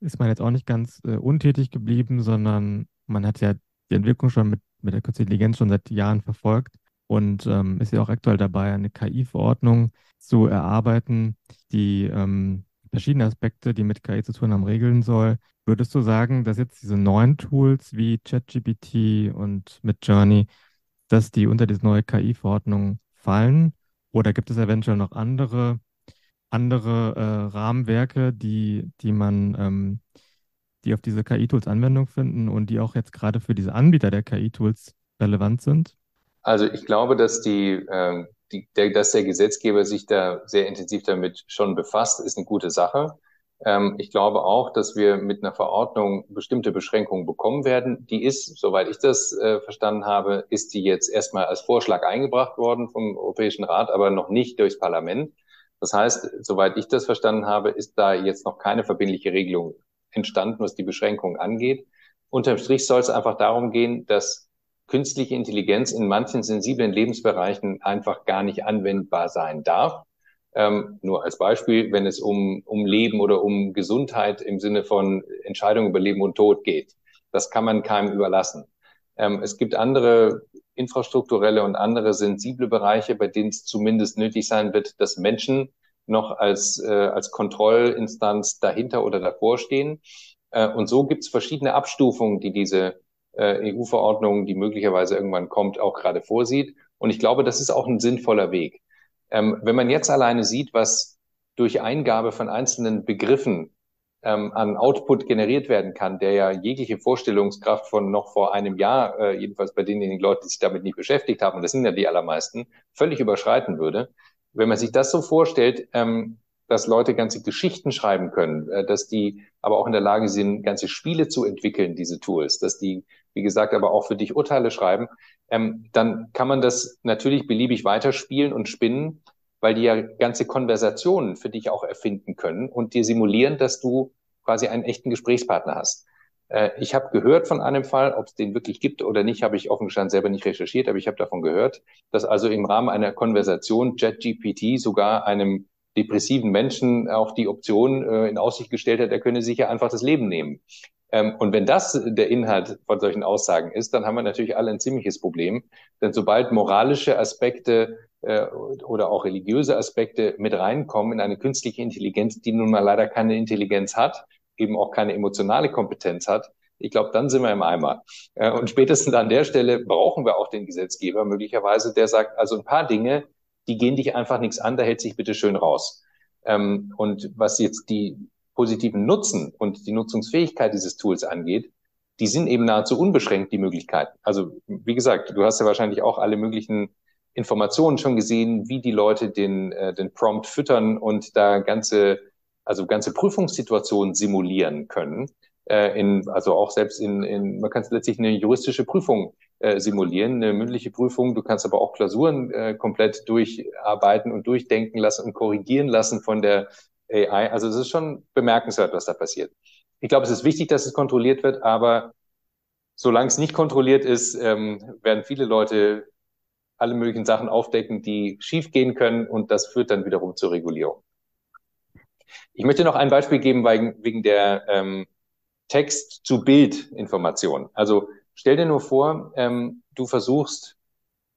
ist man jetzt auch nicht ganz äh, untätig geblieben, sondern man hat ja die Entwicklung schon mit, mit der Künstlichen Intelligenz schon seit Jahren verfolgt und ähm, ist ja auch aktuell dabei, eine KI-Verordnung zu erarbeiten, die ähm, verschiedene Aspekte, die mit KI zu tun haben, regeln soll. Würdest du sagen, dass jetzt diese neuen Tools wie ChatGPT und Midjourney, dass die unter diese neue KI-Verordnung fallen? Oder gibt es eventuell noch andere, andere äh, Rahmenwerke, die, die man, ähm, die auf diese KI-Tools Anwendung finden und die auch jetzt gerade für diese Anbieter der KI-Tools relevant sind? Also ich glaube, dass die, äh, die der, dass der Gesetzgeber sich da sehr intensiv damit schon befasst, ist eine gute Sache. Ähm, ich glaube auch, dass wir mit einer Verordnung bestimmte Beschränkungen bekommen werden. Die ist, soweit ich das äh, verstanden habe, ist die jetzt erstmal als Vorschlag eingebracht worden vom Europäischen Rat, aber noch nicht durchs Parlament. Das heißt, soweit ich das verstanden habe, ist da jetzt noch keine verbindliche Regelung entstanden, was die Beschränkungen angeht. Unterm Strich soll es einfach darum gehen, dass künstliche Intelligenz in manchen sensiblen Lebensbereichen einfach gar nicht anwendbar sein darf. Ähm, nur als Beispiel, wenn es um, um Leben oder um Gesundheit im Sinne von Entscheidungen über Leben und Tod geht. Das kann man keinem überlassen. Ähm, es gibt andere infrastrukturelle und andere sensible Bereiche, bei denen es zumindest nötig sein wird, dass Menschen noch als, äh, als Kontrollinstanz dahinter oder davor stehen. Äh, und so gibt es verschiedene Abstufungen, die diese äh, EU-Verordnung, die möglicherweise irgendwann kommt, auch gerade vorsieht. Und ich glaube, das ist auch ein sinnvoller Weg. Ähm, wenn man jetzt alleine sieht, was durch Eingabe von einzelnen Begriffen ähm, an Output generiert werden kann, der ja jegliche Vorstellungskraft von noch vor einem Jahr, äh, jedenfalls bei denjenigen Leuten, die sich damit nicht beschäftigt haben, und das sind ja die allermeisten, völlig überschreiten würde. Wenn man sich das so vorstellt, ähm, dass Leute ganze Geschichten schreiben können, äh, dass die aber auch in der Lage sind, ganze Spiele zu entwickeln, diese Tools, dass die, wie gesagt, aber auch für dich Urteile schreiben, ähm, dann kann man das natürlich beliebig weiterspielen und spinnen, weil die ja ganze Konversationen für dich auch erfinden können und dir simulieren, dass du quasi einen echten Gesprächspartner hast. Äh, ich habe gehört von einem Fall, ob es den wirklich gibt oder nicht, habe ich offen gestanden selber nicht recherchiert, aber ich habe davon gehört, dass also im Rahmen einer Konversation JetGPT sogar einem depressiven Menschen auch die Option äh, in Aussicht gestellt hat, er könne sich ja einfach das Leben nehmen. Ähm, und wenn das der Inhalt von solchen Aussagen ist, dann haben wir natürlich alle ein ziemliches Problem. Denn sobald moralische Aspekte äh, oder auch religiöse Aspekte mit reinkommen in eine künstliche Intelligenz, die nun mal leider keine Intelligenz hat, eben auch keine emotionale Kompetenz hat, ich glaube, dann sind wir im Eimer. Äh, und spätestens an der Stelle brauchen wir auch den Gesetzgeber möglicherweise, der sagt, also ein paar Dinge, die gehen dich einfach nichts an, da hält sich bitte schön raus. Ähm, und was jetzt die positiven Nutzen und die Nutzungsfähigkeit dieses Tools angeht, die sind eben nahezu unbeschränkt, die Möglichkeiten. Also, wie gesagt, du hast ja wahrscheinlich auch alle möglichen Informationen schon gesehen, wie die Leute den, äh, den Prompt füttern und da ganze, also ganze Prüfungssituationen simulieren können. Äh, in, also auch selbst in, in man kann es letztlich eine juristische Prüfung äh, simulieren, eine mündliche Prüfung. Du kannst aber auch Klausuren äh, komplett durcharbeiten und durchdenken lassen und korrigieren lassen von der AI. Also es ist schon bemerkenswert, was da passiert. Ich glaube, es ist wichtig, dass es kontrolliert wird, aber solange es nicht kontrolliert ist, ähm, werden viele Leute alle möglichen Sachen aufdecken, die schiefgehen können und das führt dann wiederum zur Regulierung. Ich möchte noch ein Beispiel geben wegen, wegen der ähm, Text-zu-Bild-Information. Also Stell dir nur vor, ähm, du versuchst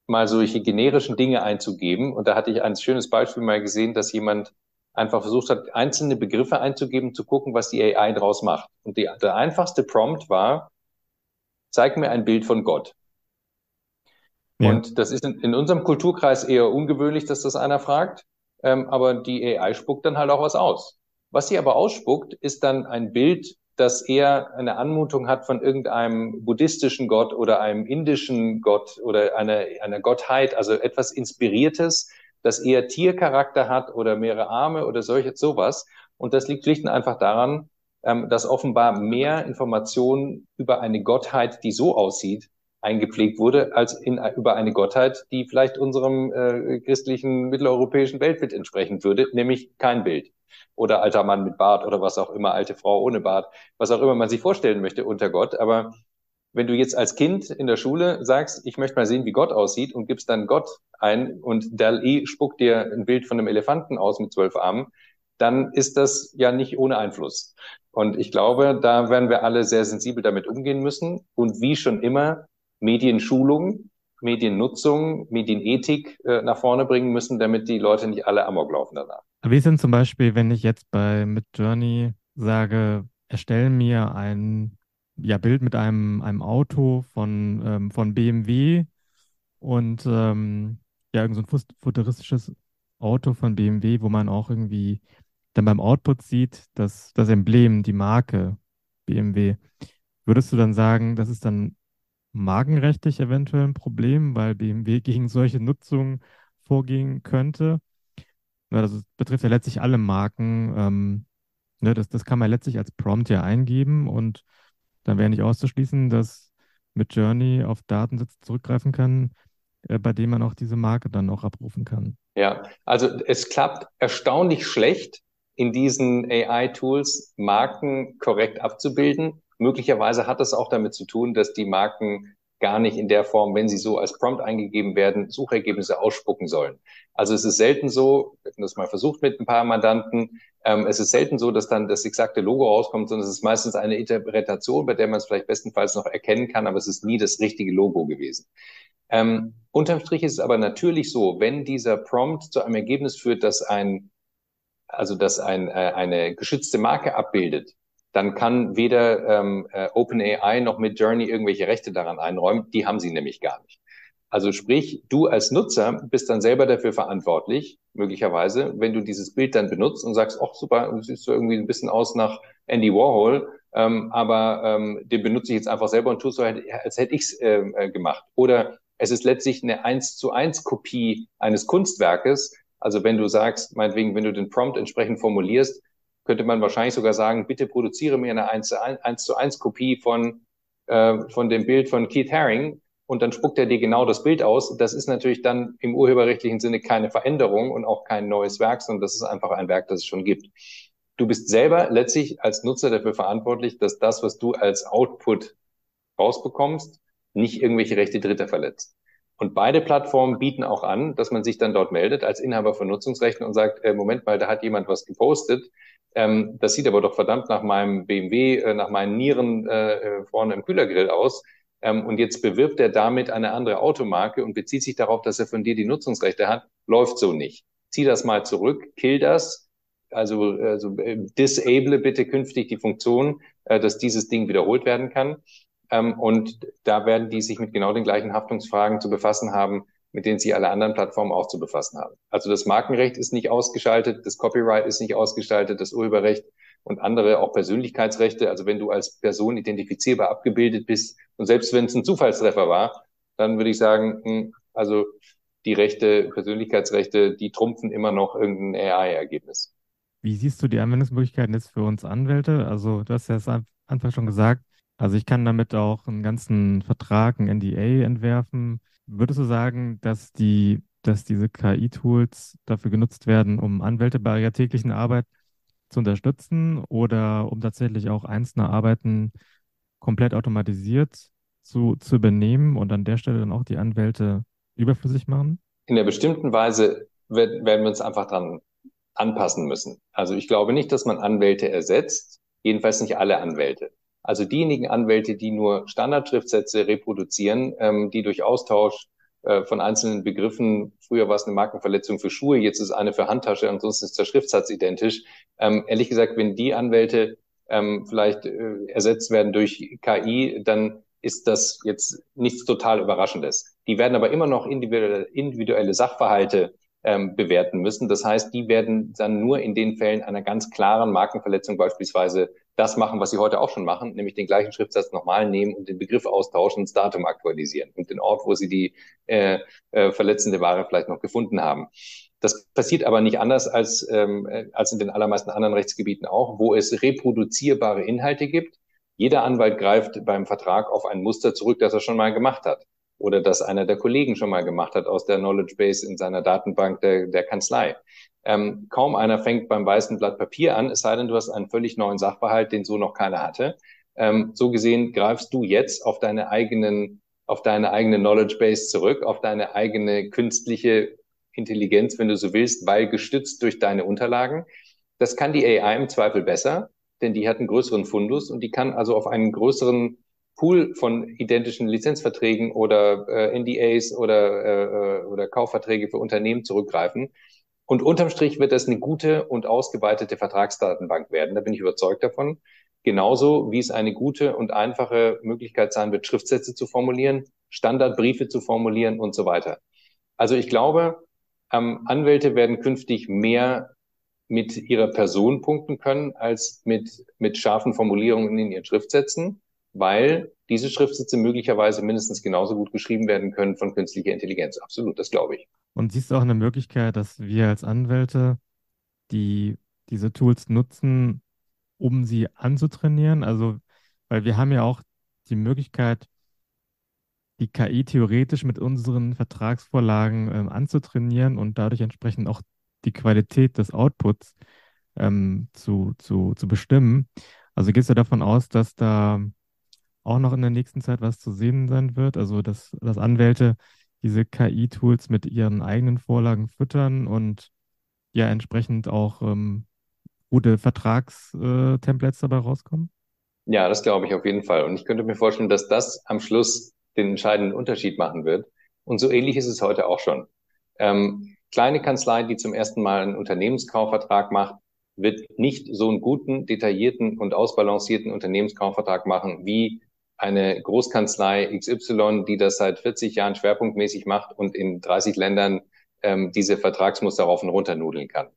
mal solche generischen Dinge einzugeben. Und da hatte ich ein schönes Beispiel mal gesehen, dass jemand einfach versucht hat, einzelne Begriffe einzugeben, zu gucken, was die AI draus macht. Und die, der einfachste Prompt war, zeig mir ein Bild von Gott. Ja. Und das ist in, in, unserem Kulturkreis eher ungewöhnlich, dass das einer fragt. Ähm, aber die AI spuckt dann halt auch was aus. Was sie aber ausspuckt, ist dann ein Bild das eher eine Anmutung hat von irgendeinem buddhistischen Gott oder einem indischen Gott oder einer, einer Gottheit, also etwas Inspiriertes, das eher Tiercharakter hat oder mehrere Arme oder solche, sowas. Und das liegt schlicht und einfach daran, ähm, dass offenbar mehr Informationen über eine Gottheit, die so aussieht, eingepflegt wurde, als in, über eine Gottheit, die vielleicht unserem äh, christlichen mitteleuropäischen Weltbild entsprechen würde, nämlich kein Bild oder alter Mann mit Bart oder was auch immer, alte Frau ohne Bart, was auch immer man sich vorstellen möchte unter Gott. Aber wenn du jetzt als Kind in der Schule sagst, ich möchte mal sehen, wie Gott aussieht und gibst dann Gott ein und DAL-E spuckt dir ein Bild von einem Elefanten aus mit zwölf Armen, dann ist das ja nicht ohne Einfluss. Und ich glaube, da werden wir alle sehr sensibel damit umgehen müssen. Und wie schon immer, Medienschulung, Mediennutzung, Medienethik äh, nach vorne bringen müssen, damit die Leute nicht alle Amok laufen danach. Wie sind zum Beispiel, wenn ich jetzt bei Midjourney sage, erstelle mir ein ja, Bild mit einem, einem Auto von, ähm, von BMW und ähm, ja, irgend so ein futuristisches Auto von BMW, wo man auch irgendwie dann beim Output sieht, dass das Emblem, die Marke BMW. Würdest du dann sagen, das ist dann markenrechtlich eventuell ein Problem, weil BMW gegen solche Nutzung vorgehen könnte? Ja, das betrifft ja letztlich alle Marken. Ähm, ne, das, das kann man letztlich als Prompt ja eingeben und dann wäre nicht auszuschließen, dass mit Journey auf Datensätze zurückgreifen kann, äh, bei denen man auch diese Marke dann auch abrufen kann. Ja, also es klappt erstaunlich schlecht, in diesen AI-Tools Marken korrekt abzubilden. Möglicherweise hat es auch damit zu tun, dass die Marken gar nicht in der Form, wenn sie so als Prompt eingegeben werden, Suchergebnisse ausspucken sollen. Also es ist selten so, wir haben das mal versucht mit ein paar Mandanten, ähm, es ist selten so, dass dann das exakte Logo rauskommt, sondern es ist meistens eine Interpretation, bei der man es vielleicht bestenfalls noch erkennen kann, aber es ist nie das richtige Logo gewesen. Ähm, unterm Strich ist es aber natürlich so, wenn dieser Prompt zu einem Ergebnis führt, dass ein, also dass ein, äh, eine geschützte Marke abbildet, dann kann weder ähm, äh, OpenAI noch mit Journey irgendwelche Rechte daran einräumen. Die haben sie nämlich gar nicht. Also sprich, du als Nutzer bist dann selber dafür verantwortlich, möglicherweise, wenn du dieses Bild dann benutzt und sagst, ach super, du siehst so irgendwie ein bisschen aus nach Andy Warhol, ähm, aber ähm, den benutze ich jetzt einfach selber und tue so, als hätte ich es ähm, äh, gemacht. Oder es ist letztlich eine eins zu eins Kopie eines Kunstwerkes. Also wenn du sagst, meinetwegen, wenn du den Prompt entsprechend formulierst, könnte man wahrscheinlich sogar sagen, bitte produziere mir eine eins zu eins Kopie von, äh, von dem Bild von Keith Haring und dann spuckt er dir genau das Bild aus. Das ist natürlich dann im urheberrechtlichen Sinne keine Veränderung und auch kein neues Werk, sondern das ist einfach ein Werk, das es schon gibt. Du bist selber letztlich als Nutzer dafür verantwortlich, dass das, was du als Output rausbekommst, nicht irgendwelche Rechte Dritter verletzt. Und beide Plattformen bieten auch an, dass man sich dann dort meldet als Inhaber von Nutzungsrechten und sagt, äh, Moment mal, da hat jemand was gepostet. Ähm, das sieht aber doch verdammt nach meinem BMW, äh, nach meinen Nieren äh, äh vorne im Kühlergrill aus ähm, und jetzt bewirbt er damit eine andere Automarke und bezieht sich darauf, dass er von dir die Nutzungsrechte hat, läuft so nicht. Zieh das mal zurück, kill das, also, also äh, disable bitte künftig die Funktion, äh, dass dieses Ding wiederholt werden kann. Ähm, und da werden die sich mit genau den gleichen Haftungsfragen zu befassen haben, mit denen sich alle anderen Plattformen auch zu befassen haben. Also das Markenrecht ist nicht ausgeschaltet, das Copyright ist nicht ausgeschaltet, das Urheberrecht und andere auch Persönlichkeitsrechte. Also wenn du als Person identifizierbar abgebildet bist und selbst wenn es ein Zufallstreffer war, dann würde ich sagen, hm, also die Rechte, Persönlichkeitsrechte, die trumpfen immer noch irgendein AI-Ergebnis. Wie siehst du die Anwendungsmöglichkeiten jetzt für uns Anwälte? Also du hast ja es am Anfang schon gesagt, also ich kann damit auch einen ganzen Vertrag, ein NDA entwerfen. Würdest du sagen, dass die, dass diese KI-Tools dafür genutzt werden, um Anwälte bei ihrer täglichen Arbeit zu unterstützen oder um tatsächlich auch einzelne Arbeiten komplett automatisiert zu, zu übernehmen und an der Stelle dann auch die Anwälte überflüssig machen? In der bestimmten Weise werden wir uns einfach dran anpassen müssen. Also ich glaube nicht, dass man Anwälte ersetzt, jedenfalls nicht alle Anwälte. Also diejenigen Anwälte, die nur Standardschriftsätze reproduzieren, ähm, die durch Austausch äh, von einzelnen Begriffen. Früher war es eine Markenverletzung für Schuhe, jetzt ist eine für Handtasche, ansonsten ist der Schriftsatz identisch. Ähm, ehrlich gesagt, wenn die Anwälte ähm, vielleicht äh, ersetzt werden durch KI, dann ist das jetzt nichts total Überraschendes. Die werden aber immer noch individuelle, individuelle Sachverhalte ähm, bewerten müssen. Das heißt, die werden dann nur in den Fällen einer ganz klaren Markenverletzung beispielsweise das machen, was sie heute auch schon machen, nämlich den gleichen Schriftsatz nochmal nehmen und den Begriff austauschen das Datum aktualisieren und den Ort, wo sie die äh, äh, verletzende Ware vielleicht noch gefunden haben. Das passiert aber nicht anders als, ähm, als in den allermeisten anderen Rechtsgebieten auch, wo es reproduzierbare Inhalte gibt. Jeder Anwalt greift beim Vertrag auf ein Muster zurück, das er schon mal gemacht hat oder das einer der Kollegen schon mal gemacht hat aus der Knowledge Base in seiner Datenbank der, der Kanzlei. Ähm, kaum einer fängt beim weißen Blatt Papier an, es sei denn, du hast einen völlig neuen Sachverhalt, den so noch keiner hatte. Ähm, so gesehen greifst du jetzt auf deine eigenen, auf deine eigene Knowledge Base zurück, auf deine eigene künstliche Intelligenz, wenn du so willst, weil gestützt durch deine Unterlagen. Das kann die AI im Zweifel besser, denn die hat einen größeren Fundus und die kann also auf einen größeren Pool von identischen Lizenzverträgen oder äh, NDAs oder, äh, oder Kaufverträge für Unternehmen zurückgreifen. Und unterm Strich wird das eine gute und ausgeweitete Vertragsdatenbank werden. Da bin ich überzeugt davon. Genauso wie es eine gute und einfache Möglichkeit sein wird, Schriftsätze zu formulieren, Standardbriefe zu formulieren und so weiter. Also ich glaube, ähm, Anwälte werden künftig mehr mit ihrer Person punkten können als mit, mit scharfen Formulierungen in ihren Schriftsätzen, weil diese Schriftsätze möglicherweise mindestens genauso gut geschrieben werden können von künstlicher Intelligenz. Absolut, das glaube ich. Und siehst du auch eine Möglichkeit, dass wir als Anwälte die diese Tools nutzen, um sie anzutrainieren? Also, weil wir haben ja auch die Möglichkeit, die KI theoretisch mit unseren Vertragsvorlagen ähm, anzutrainieren und dadurch entsprechend auch die Qualität des Outputs ähm, zu, zu, zu bestimmen. Also gehst du davon aus, dass da auch noch in der nächsten Zeit was zu sehen sein wird? Also, dass, dass Anwälte diese KI-Tools mit ihren eigenen Vorlagen füttern und ja entsprechend auch ähm, gute Vertragstemplates dabei rauskommen? Ja, das glaube ich auf jeden Fall. Und ich könnte mir vorstellen, dass das am Schluss den entscheidenden Unterschied machen wird. Und so ähnlich ist es heute auch schon. Ähm, kleine Kanzlei, die zum ersten Mal einen Unternehmenskaufvertrag macht, wird nicht so einen guten, detaillierten und ausbalancierten Unternehmenskaufvertrag machen wie eine Großkanzlei XY, die das seit 40 Jahren schwerpunktmäßig macht und in 30 Ländern ähm, diese Vertragsmuster rauf und runter nudeln kann.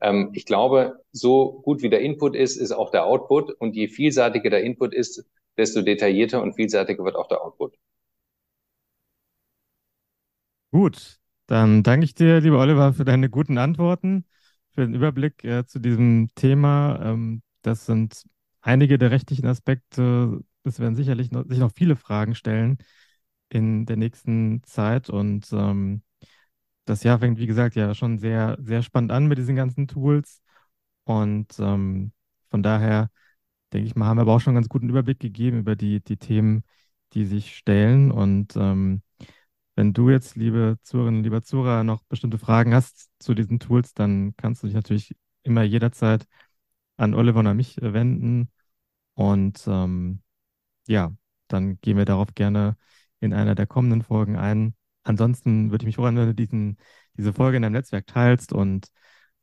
Ähm, ich glaube, so gut wie der Input ist, ist auch der Output. Und je vielseitiger der Input ist, desto detaillierter und vielseitiger wird auch der Output. Gut, dann danke ich dir, lieber Oliver, für deine guten Antworten, für den Überblick äh, zu diesem Thema. Ähm, das sind einige der rechtlichen Aspekte. Es werden sicherlich noch, sich noch viele Fragen stellen in der nächsten Zeit. Und ähm, das Jahr fängt, wie gesagt, ja schon sehr, sehr spannend an mit diesen ganzen Tools. Und ähm, von daher denke ich mal, haben wir aber auch schon einen ganz guten Überblick gegeben über die, die Themen, die sich stellen. Und ähm, wenn du jetzt, liebe Zuhörerinnen, lieber Zuhörer, noch bestimmte Fragen hast zu diesen Tools, dann kannst du dich natürlich immer jederzeit an Oliver und an mich äh, wenden. Und ähm, ja, dann gehen wir darauf gerne in einer der kommenden Folgen ein. Ansonsten würde ich mich freuen, wenn du diesen, diese Folge in deinem Netzwerk teilst und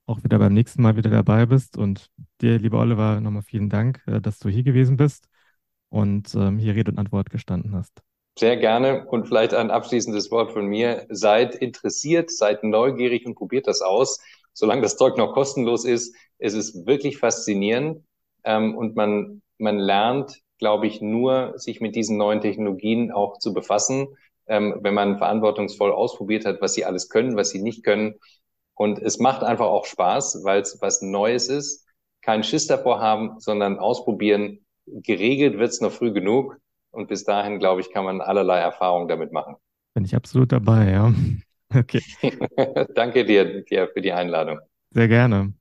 auch wieder beim nächsten Mal wieder dabei bist. Und dir, lieber Oliver, nochmal vielen Dank, äh, dass du hier gewesen bist und ähm, hier Rede und Antwort gestanden hast. Sehr gerne und vielleicht ein abschließendes Wort von mir. Seid interessiert, seid neugierig und probiert das aus. Solange das Zeug noch kostenlos ist, es ist wirklich faszinierend ähm, und man, man lernt, glaube ich, nur sich mit diesen neuen Technologien auch zu befassen, ähm, wenn man verantwortungsvoll ausprobiert hat, was sie alles können, was sie nicht können. Und es macht einfach auch Spaß, weil es was Neues ist. Kein Schiss davor haben, sondern ausprobieren. Geregelt wird es noch früh genug. Und bis dahin, glaube ich, kann man allerlei Erfahrungen damit machen. Bin ich absolut dabei, ja. Okay. Danke dir, dir für die Einladung. Sehr gerne.